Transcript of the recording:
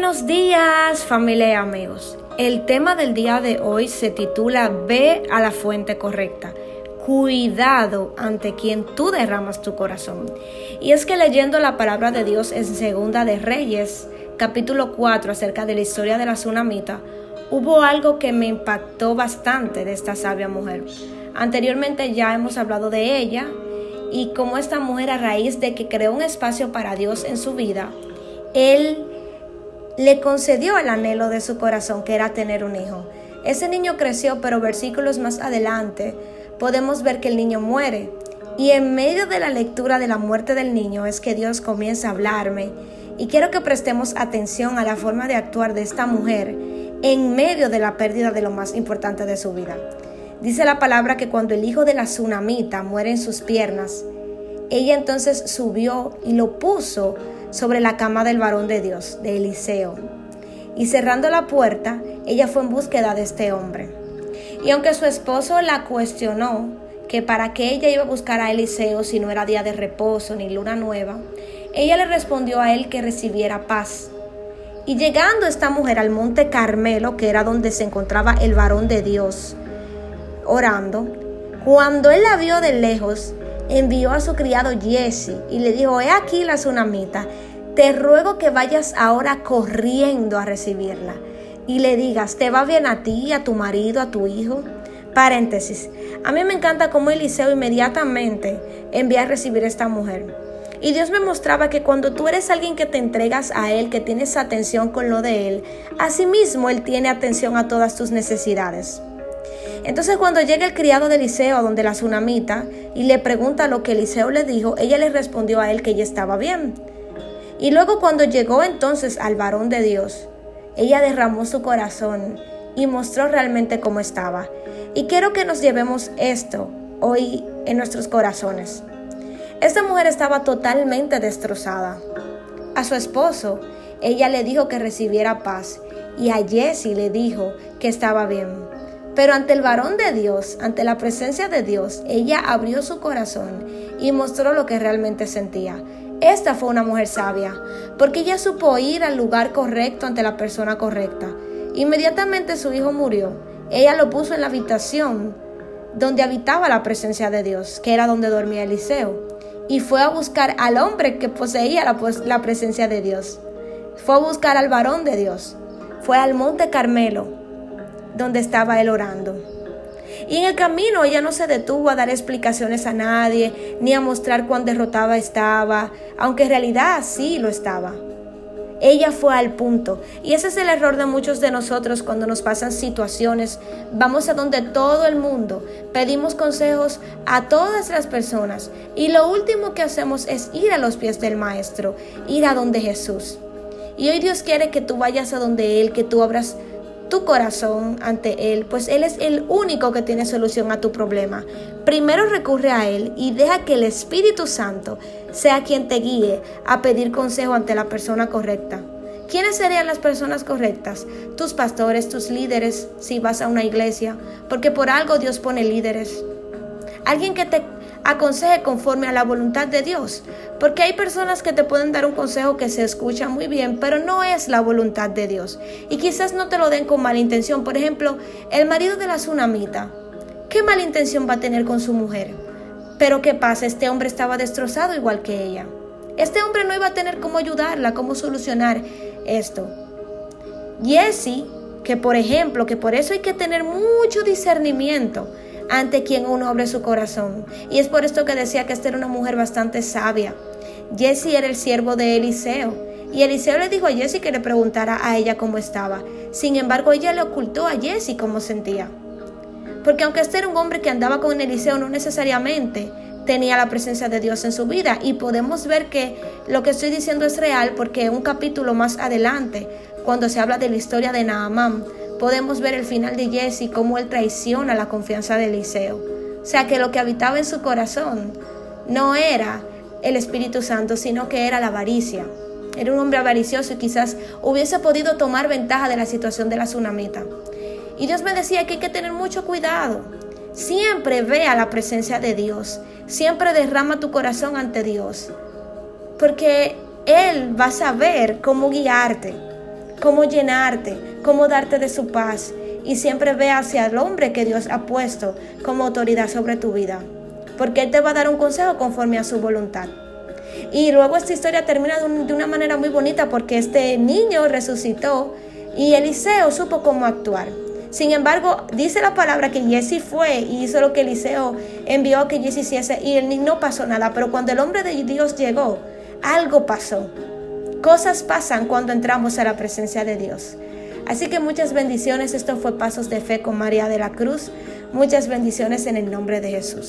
Buenos días familia y amigos. El tema del día de hoy se titula Ve a la fuente correcta. Cuidado ante quien tú derramas tu corazón. Y es que leyendo la palabra de Dios en Segunda de Reyes, capítulo 4, acerca de la historia de la tsunamita, hubo algo que me impactó bastante de esta sabia mujer. Anteriormente ya hemos hablado de ella y cómo esta mujer a raíz de que creó un espacio para Dios en su vida, él le concedió el anhelo de su corazón, que era tener un hijo. Ese niño creció, pero versículos más adelante podemos ver que el niño muere. Y en medio de la lectura de la muerte del niño es que Dios comienza a hablarme. Y quiero que prestemos atención a la forma de actuar de esta mujer en medio de la pérdida de lo más importante de su vida. Dice la palabra que cuando el hijo de la tsunamita muere en sus piernas, ella entonces subió y lo puso sobre la cama del varón de Dios, de Eliseo. Y cerrando la puerta, ella fue en búsqueda de este hombre. Y aunque su esposo la cuestionó, que para qué ella iba a buscar a Eliseo si no era día de reposo ni luna nueva, ella le respondió a él que recibiera paz. Y llegando esta mujer al monte Carmelo, que era donde se encontraba el varón de Dios, orando, cuando él la vio de lejos, envió a su criado Jesse y le dijo, he aquí la tsunamita, te ruego que vayas ahora corriendo a recibirla y le digas, ¿te va bien a ti, a tu marido, a tu hijo? Paréntesis, a mí me encanta cómo Eliseo inmediatamente envía a recibir a esta mujer. Y Dios me mostraba que cuando tú eres alguien que te entregas a Él, que tienes atención con lo de Él, asimismo Él tiene atención a todas tus necesidades. Entonces cuando llega el criado de Eliseo donde la tsunamita y le pregunta lo que Eliseo le dijo, ella le respondió a él que ella estaba bien. Y luego cuando llegó entonces al varón de Dios, ella derramó su corazón y mostró realmente cómo estaba. Y quiero que nos llevemos esto hoy en nuestros corazones. Esta mujer estaba totalmente destrozada. A su esposo, ella le dijo que recibiera paz y a Jesse le dijo que estaba bien. Pero ante el varón de Dios, ante la presencia de Dios, ella abrió su corazón y mostró lo que realmente sentía. Esta fue una mujer sabia, porque ella supo ir al lugar correcto ante la persona correcta. Inmediatamente su hijo murió. Ella lo puso en la habitación donde habitaba la presencia de Dios, que era donde dormía Eliseo. Y fue a buscar al hombre que poseía la, la presencia de Dios. Fue a buscar al varón de Dios. Fue al monte Carmelo donde estaba él orando. Y en el camino ella no se detuvo a dar explicaciones a nadie, ni a mostrar cuán derrotada estaba, aunque en realidad sí lo estaba. Ella fue al punto. Y ese es el error de muchos de nosotros cuando nos pasan situaciones. Vamos a donde todo el mundo, pedimos consejos a todas las personas. Y lo último que hacemos es ir a los pies del Maestro, ir a donde Jesús. Y hoy Dios quiere que tú vayas a donde Él, que tú abras tu corazón ante Él, pues Él es el único que tiene solución a tu problema. Primero recurre a Él y deja que el Espíritu Santo sea quien te guíe a pedir consejo ante la persona correcta. ¿Quiénes serían las personas correctas? Tus pastores, tus líderes, si vas a una iglesia, porque por algo Dios pone líderes. Alguien que te aconseje conforme a la voluntad de Dios. Porque hay personas que te pueden dar un consejo que se escucha muy bien, pero no es la voluntad de Dios. Y quizás no te lo den con mala intención. Por ejemplo, el marido de la tsunamita. ¿Qué mala intención va a tener con su mujer? Pero ¿qué pasa? Este hombre estaba destrozado igual que ella. Este hombre no iba a tener cómo ayudarla, cómo solucionar esto. Jesse, que por ejemplo, que por eso hay que tener mucho discernimiento ante quien uno abre su corazón. Y es por esto que decía que esta era una mujer bastante sabia. Jesse era el siervo de Eliseo. Y Eliseo le dijo a Jesse que le preguntara a ella cómo estaba. Sin embargo, ella le ocultó a Jesse cómo sentía. Porque aunque este era un hombre que andaba con Eliseo, no necesariamente tenía la presencia de Dios en su vida. Y podemos ver que lo que estoy diciendo es real porque un capítulo más adelante, cuando se habla de la historia de Naamán, podemos ver el final de Jesse, cómo él traiciona la confianza de Eliseo. O sea que lo que habitaba en su corazón no era el Espíritu Santo, sino que era la avaricia. Era un hombre avaricioso y quizás hubiese podido tomar ventaja de la situación de la tsunamita. Y Dios me decía que hay que tener mucho cuidado. Siempre vea la presencia de Dios. Siempre derrama tu corazón ante Dios. Porque Él va a saber cómo guiarte. Cómo llenarte, cómo darte de su paz. Y siempre ve hacia el hombre que Dios ha puesto como autoridad sobre tu vida. Porque Él te va a dar un consejo conforme a su voluntad. Y luego esta historia termina de, una manera muy bonita porque este niño resucitó y Eliseo supo cómo actuar. Sin embargo, dice la palabra que Jesse fue y hizo lo que Eliseo envió que Jesse hiciese y no pasó nada. Pero cuando el hombre de Dios llegó, algo pasó. Cosas pasan cuando entramos a la presencia de Dios. Así que muchas bendiciones. Esto fue Pasos de Fe con María de la Cruz. Muchas bendiciones en el nombre de Jesús.